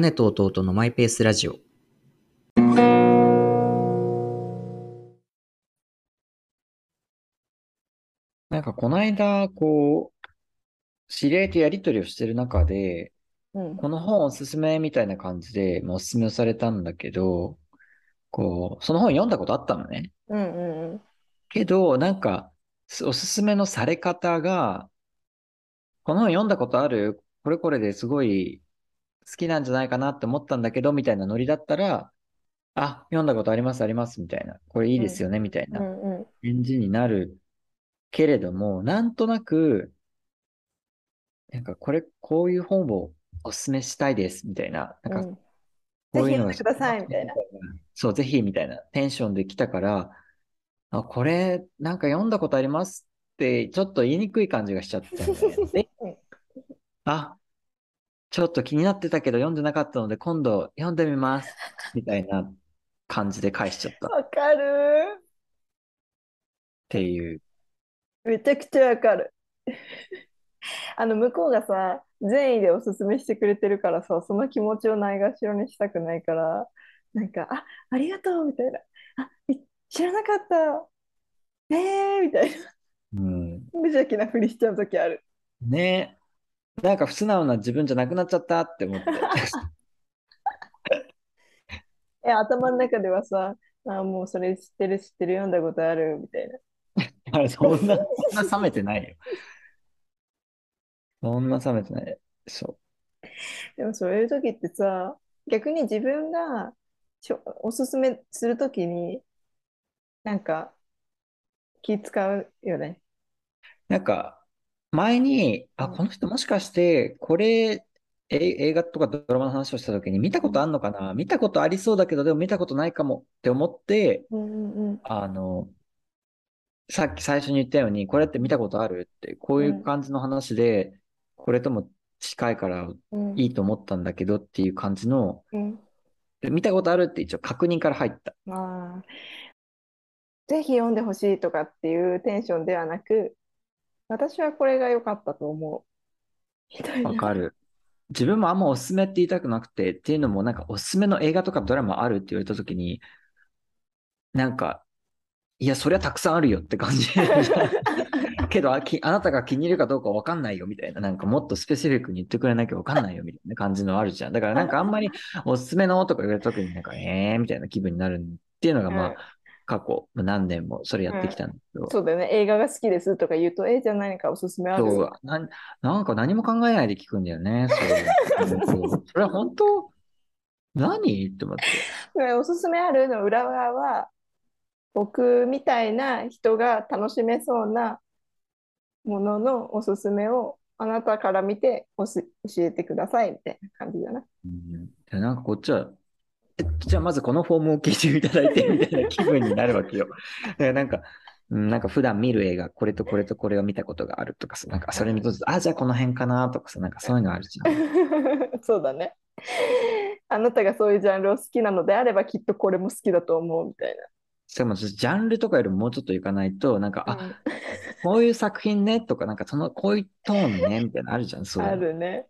姉と弟のマイペースラジオ。なんかこの間、こう、知り合いとやりとりをしてる中で、うん。この本おすすめみたいな感じで、まあおすすめをされたんだけど、こう、その本読んだことあったのね。うんうんうん。けど、なんか、すおすすめのされ方が、この本読んだことある？これこれですごい好きなんじゃないかなって思ったんだけど、みたいなノリだったら、あ、読んだことあります、あります、みたいな。これいいですよね、みたいうなんうん。返事になるけれども、なんとなく、なんかこれ、こういう本をおすすめしたいです、みたいな。なんか、うんこういうのがぜひ読んでくださいみたいな。そう、ぜひ、みたいなテンションで来たから、あ、これ、なんか読んだことありますって、ちょっと言いにくい感じがしちゃったあ、ちょっと気になってたけど読んでなかったので、今度読んでみます、みたいな感じで返しちゃったっわかる。ていう。めちゃくちゃわかる。あの、向こうがさ、善意でおすすめしてくれてるからさ、その気持ちをないがしろにしたくないから、なんか、あ、ありがとうみたいな。あ、い知らなかった。えーみたいな。うん。無邪気なふりしちゃうときある。ねなんか不素直な自分じゃなくなっちゃったって思って。え、頭の中ではさ、あ、もうそれ知ってる、知ってる、読んだことある、みたいな。あれ、そんな、そんな冷めてないよ。そんな冷めてない。そでもそういう時ってさ、逆に自分がしょおすすめするときに、なんか気使うよね。う。なんか、前に、あ、うん。この人もしかして、これ、え映画とかドラマの話をした時に見たことあんのかな？見たことありそうだけど、でも見たことないかもって思って、うんうんあの、さっき最初に言ったように、これって見たことあるって、こういう感じの話で、これとも近いからうん。いいと思ったんだけどっていう感じの、うん。で見たことあるって一応確認から入った。まあ、ぜひ読んでほしいとかっていうテンションではなく、私はこれが良かったと思う。みたいな。わかる。自分もあんまおすすめって言いたくなくて、っていうのもなんかおすすめの映画とかドラマあるって言われた時に、なんか、いや、そりゃたくさんあるよって感じ。けどあなたが気に入るかどうかわかんないよみたいな、なんかもっとスペシフィックに言ってくれなきゃわかんないよみたいな感じのあるじゃん。だからなんかあんまりおすすめのとか言われた時になんか、えーみたいな気分になるっていうのがまあ、過去何年もそれやってきたんだけど、そうだよね。映画が好きですとか言うと、え、じゃあ何かおすすめある？そう、なん、なんか何も考えないで聞くんだよね。そうそれは本当？何？って思って。ねおすすめあるの裏側は、僕みたいな人が楽しめそうなもののおすすめをあなたから見ておし教えてくださいみたいな感じだな。うん、でなんかこっちは、えじゃあまずこのフォームを聞いていただいてみたいな気分になるわけよ。だからなんか、うんなんか普段見る映画、これとこれとこれを見たことがあるとかさ、なんかそれ見とって、あ、じゃあこの辺かなとかさ、なんかそういうのあるじゃん。そうだね。あなたがそういうジャンルを好きなのであればきっとこれも好きだと思うみたいしかもジャンルとかよりももうちょっといかないと、なんか、な。あ、こういう作品ねとか、なんかその、こういうトーンねみたいなのあるじゃん、そうあの。るね。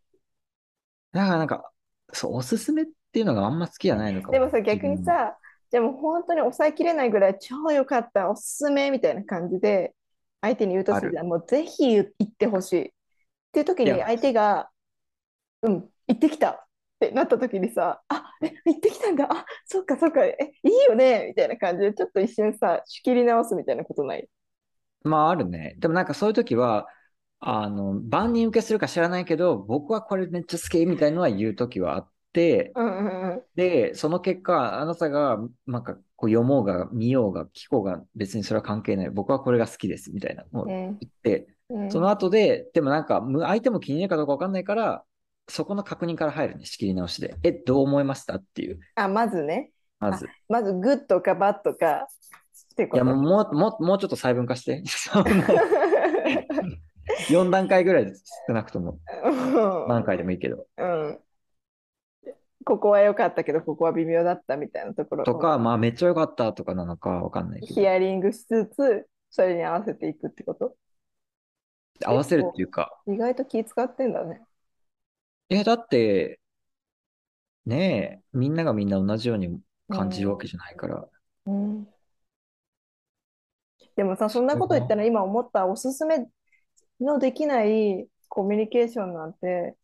だからなんか、そう、おすすめっていうのがあんま好きじゃないのかも。でもさ、逆にさ、じゃあもう本当に抑えきれないぐらい超良かった、おすすめみたいな感じで、相手に言うとするじゃん。もうぜひ言ってほしい。っていう時に相手が、うん、行ってきたってなった時にさ、あ、え、行ってきたんだ、あ、そっかそっか、え、いいよねみたいな感じで、ちょっと一瞬さ、仕切り直すみたいなことない？まああるね。でもなんかそういう時は、あの、万人受けするか知らないけど、僕はこれめっちゃ好きみたいのは言う時はあって、うんうんうん。で、その結果、あなたが、なんかこう読もうが、見ようが、聞こうが、別にそれは関係ない。僕はこれが好きです、みたいなのを言うんって、うんその後で、でもなんか、む相手も気に入るかどうかわかんないから、そこの確認から入るね、仕切り直しで。え、どう思いました？っていう、あ、まずね、まず。まずグッドかバッドかっていや。もう、もう、もうもうちょっと細分化して。そんな4段階ぐらいで少なくとも何回でもいいけど。うん。ここは良かったけど、ここは微妙だったみたいなところをとか、まあ、めっちゃ良かったとかなのかわかんないけど、ヒアリングしつつ、それに合わせていくってこと？合わせるっていうか、意外と気使ってんだね。いや、だって、ねえ、みんながみんな同じように感じるわけじゃないから。うん。でもさ、そんなこと言ったら今思ったおすすめのできないコミュニケーションなんて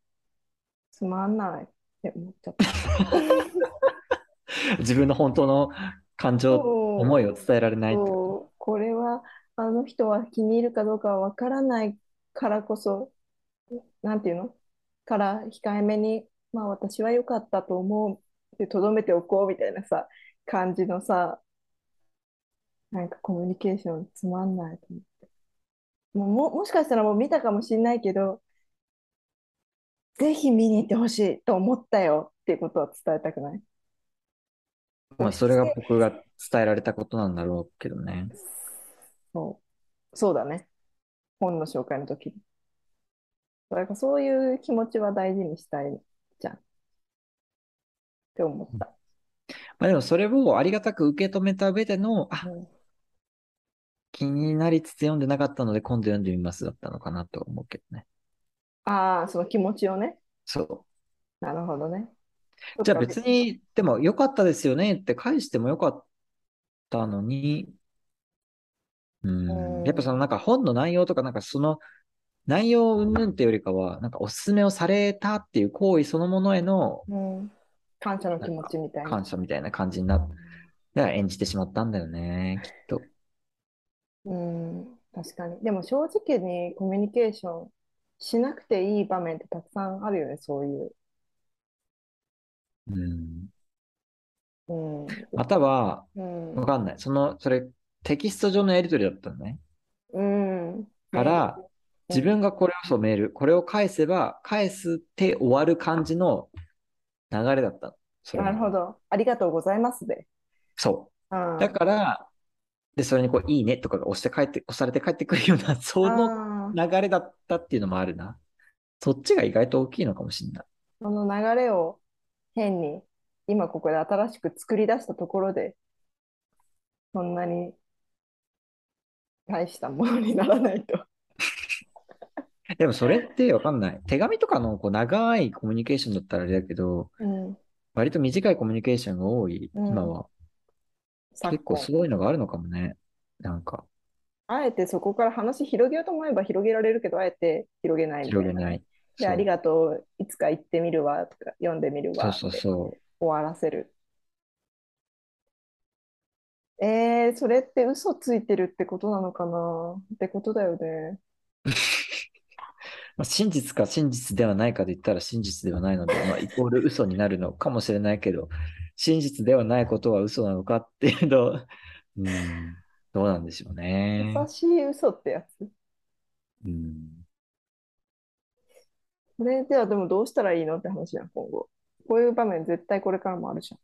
つまんないって思っちゃった。自分の本当の感情、思いを伝えられないこれはあの人は気に入るかどうかはわからないからこそ、なんていうの？から控えめに、まあ私は良かったと思うでとどめておこうみたいなさ、感じのさ、なんかコミュニケーションつまんないと思って。もうも、もしかしたらもう見たかもしれないけど、ぜひ見に行ってほしいと思ったよっていうことは伝えたくない？と。まあ、それが僕が伝えられたことなんだろうけどね。そう、そうだね。本の紹介の時に。だからそういう気持ちは大事にしたいじゃん。って思った。まあでもそれをありがたく受け止めた上での、あ、うん気になりつつ読んでなかったので今度読んでみますだったのかなと思うけどね。ああ、その気持ちをね。そう。なるほどね。じゃあ別に、でも良かったですよねって返してもよかったのに、ううんん、やっぱそのなんか本の内容とかなんかその内容云々ってよりかは、なんかおすすめをされたっていう行為そのものへのうん、感謝の気持ちみたいな。感謝みたいな感じになって、だから演じてしまったんだよね、きっと。うん、確かに。でも正直にコミュニケーションしなくていい場面ってたくさんあるよね、そういう。うん、うん、または、うん、わかんない。その、それテキスト上のやり取りだったのね。うん。から、自分がこれをメール、これを返せば、返すって終わる感じの流れだったなるほど。ありがとうございますで。そうう。ん。だから、で、それにこう、いいねとかが押して帰って、押されて帰ってくるような、その流れだったっていうのもあるな。そっちが意外と大きいのかもしれない。その流れを変に今ここで新しく作り出したところでそんなに大したものにならないと。でもそれってわかんない。手紙とかのこう長いコミュニケーションだったらあれだけど、うん、割と短いコミュニケーションが多い、うん今は。昨結構今そういうのがあるのかもね。なんか、あえてそこから話広げようと思えば広げられるけどあえて広げないみたいな。広げない。で、ありがとう、いつか行ってみるわとか読んでみるそうわってそうそう。終わらせる。えー、それって嘘ついてるってことなのかな？ってことだよね。まあ、真実か真実ではないかで言ったら真実ではないので、まあ、イコール嘘になるのかもしれないけど、真実ではないことは嘘なのかっていうと、うん、どうなんでしょうね。優しい嘘ってやつ？うん、それではでもどうしたらいいのって話じゃん、今後。こういう場面絶対これからもあるじゃ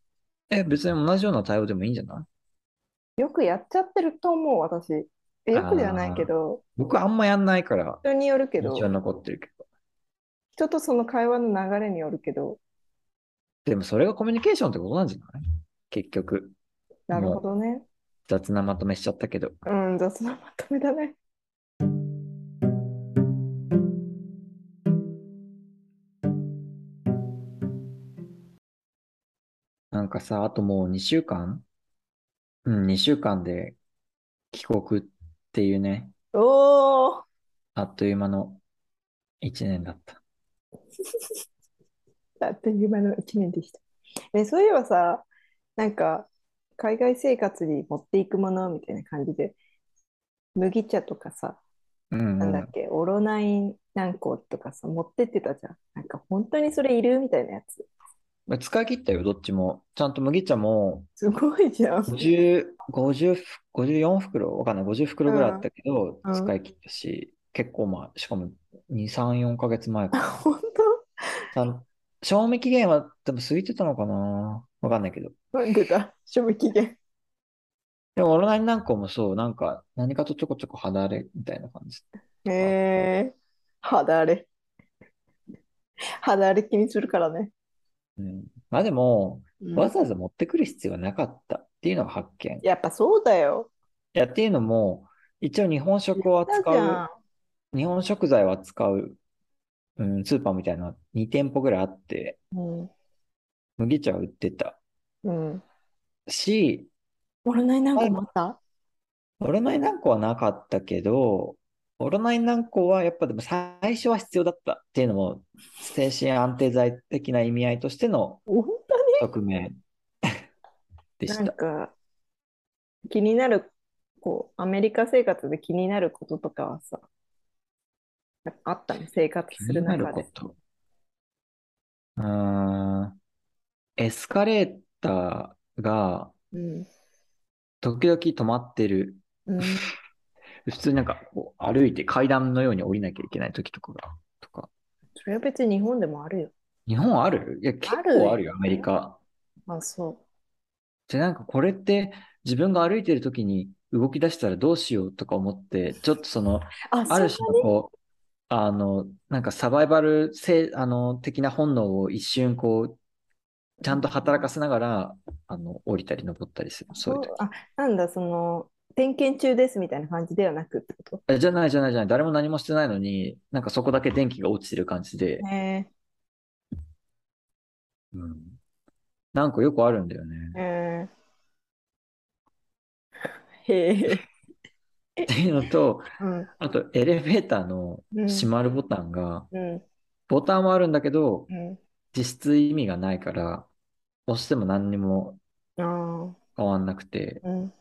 え、別に同じような対応でもいいんじゃない？ん。よくやっちゃってると思う、私。えよくではないけど、僕あんまやんないから、人によるけど残ってるけど。人とその会話の流れによるけど、でもそれがコミュニケーションってことなんじゃない？結局。なるほどね。雑なまとめしちゃったけど。うん、雑なまとめだね。なんかさ、あともう2週間？うん、2週間で帰国っていうね、おー、あっという間の1年だった。あっという間の1年でした。ね、そういえばさ、なんか、海外生活に持っていくものみたいな感じで、麦茶とかさ、うんうん。なんだっけ、オロナイン何個とかさ、持ってってたじゃん。なんか、本当にそれいるみたいなやつ。まあ使い切ったよ、どっちも。ちゃんと麦茶もすごいじゃん。50、50、54袋、わかんない、50袋ぐらいあったけど、うん使い切ったし、結構まあ、しかも2、3、4ヶ月前かな。本ちゃん賞味期限は多分過ぎてたのかな？わかんないけど。当なんでだ、賞味期限。でも、オロナイン何個もそう、なんか、何かとちょこちょこ肌荒れみたいな感じ。へえ、肌荒れ。肌荒れ気にするからね。うん。まあでも、うんわざわざ持ってくる必要はなかったっていうのが発見。いやっぱそうだよ。や、っていうのも、一応日本食を扱ゃう、日本食材を扱う、うん、スーパーみたいな2店舗ぐらいあって、ん。うん。麦茶を売ってたうん。し、オロナイン何個もあった？オロナイン軟膏はなかったけど、オロナイン軟膏はやっぱでも最初は必要だったっていうのも、精神安定剤的な意味合いとしての本側面で当した。なんか、気になる、こう、アメリカ生活で気になることとかはさ、あったの生活する中で。こと。うーん、エスカレーターがうん。時々止まってる。うん。普通になんかこう歩いて階段のように降りなきゃいけない時とかが、とか。それは別に日本でもあるよ。日本ある？いや、結構あるよ、アメリカ。あ、そで、なんかこれって自分が歩いてる時に動き出したらどうしようとか思って、ちょっとその、う。あ、あるそ種のこう、あの、なんかサバイバル性、あの、的な本能を一瞬こう、ちゃんと働かせながら、あの、降りたり登ったりする。そういう時。あ、なんだ、その、点検中ですみたいな感じではなくってこえじゃないじゃないじゃない。誰も何もしてないのに、なんかそこだけ電気が落ちてる感じでと。、へうん。なんかよくあるんだよね。え。へえ。っていうのと、うん。あとエレベーターのうん閉まるボタンが、うん。ボタンはあるんだけど、うん。実質意味がないから、押しても何にも。変わんなくて。うん。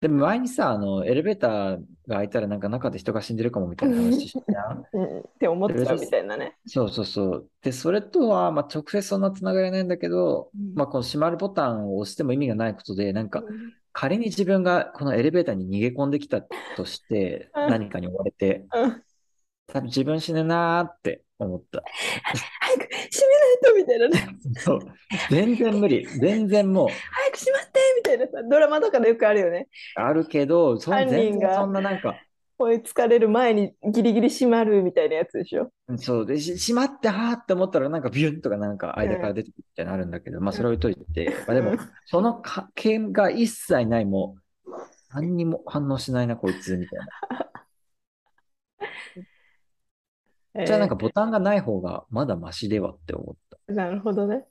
でも前にさ、あの、エレベーターが開いたらなんか中で人が死んでるかもみたいな話したやん。うん。って思っちゃうみたいなね。そうそうそう。で、それとは、まあ、直接そんなつながりないんだけど、うんまあ、この閉まるボタンを押しても意味がないことで、なんか、うん仮に自分がこのエレベーターに逃げ込んできたとして、うん何かに追われて、うん多分自分死ぬなーって思った。早く閉めないとみたいなね。そう。全然無理。全然もう、早く閉まってみたいなさ、ドラマとかでよくあるよね。あるけど、そ全然そんななんか、追いつかれる前にギリギリ閉まるみたいなやつでしょ？そうで、し、しまって、はーって思ったら、なんかビュンとかなんか間から出てくるみたいなのあるんだけど、まあそれ置いといて、まあでもうん、そのか件が一切ない、もう、何にも反応しないな、こいつ、みたいな。じゃあなんかボタンがない方がまだマシではって思った。えーなるほどね。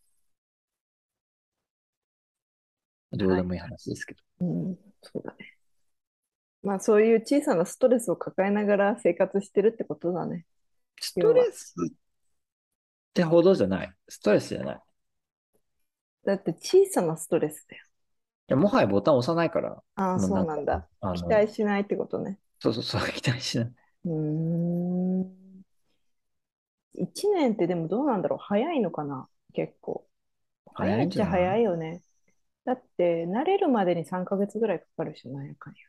どうでもいい話ですけど。うん、そうだね。まあそういう小さなストレスを抱えながら生活してるってことだね。ストレスってほどじゃない。ストレスじゃない。いだって小さなストレスだよ。や、もはやボタン押さないから、ああ、そうなんだ。期待しないってことね。そうそうそう、期待しない。うーん。1年ってでもどうなんだろう？早いのかな？結構。早いっちゃ早いよね。だって慣れるまでに3ヶ月ぐらいかかるしなんやかんや。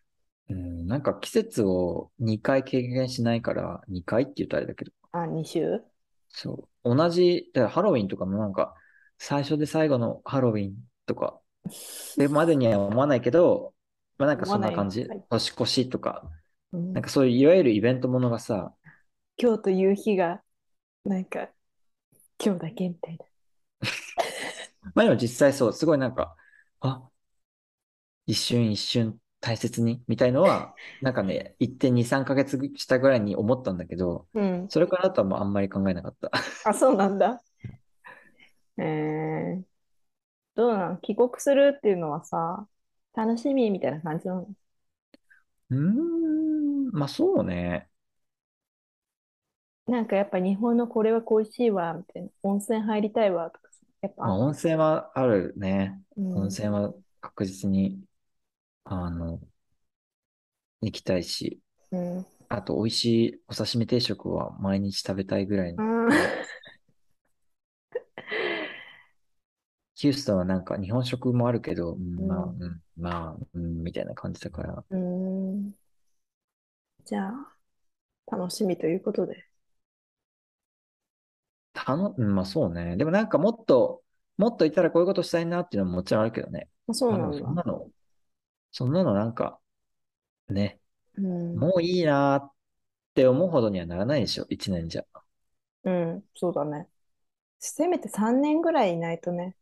うん、なんか季節を2回経験しないから、2回って言うとあれだけど、あ、2週？そう。同じ、だからハロウィンとかもなんか、最初で最後のハロウィンとか、でまでには思わないけど、まあなんかそんな感じ思わない。年越しとか、うん。なんかそういういわゆるイベントものがさ、今日という日が、なんか、今日だけみたいな。まあでも実際そう、すごいなんか、あ、一瞬一瞬大切にみたいのは、なんかね、1点2、3ヶ月したぐらいに思ったんだけど、うん。それからあとはもうあんまり考えなかった。あ、そうなんだ。えー、どうなん？帰国するっていうのはさ、楽しみみたいな感じなの？うーん、まあそうね。なんかやっぱ日本のこれは恋しいわ、みたいな。温泉入りたいわ、とかさ。やっぱ、まあ温泉はあるね。うん温泉は確実に、あの、行きたいし、うん。あと美味しいお刺身定食は毎日食べたいぐらいの。うんヒューストンはなんか日本食もあるけど、うんまあ、うんうん、まあ、うん、みたいな感じだから。うん。じゃあ、楽しみということで。たの、うん、まあそうね。でもなんかもっと、もっといたらこういうことしたいなっていうのももちろんあるけどね。あ、そうまあなんだ。そんなの、そんなのなんか、ね、うん。もういいなって思うほどにはならないでしょ、一年じゃ。うん、そうだね。せめて3年ぐらいいないとね。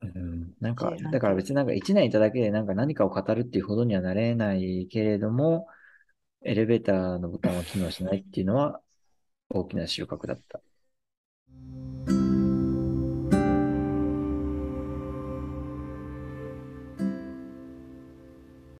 うん、なんかだから別になんか一年いただけでなんか何かを語るっていうほどにはなれないけれども、エレベーターのボタンは機能しないっていうのは大きな収穫だった。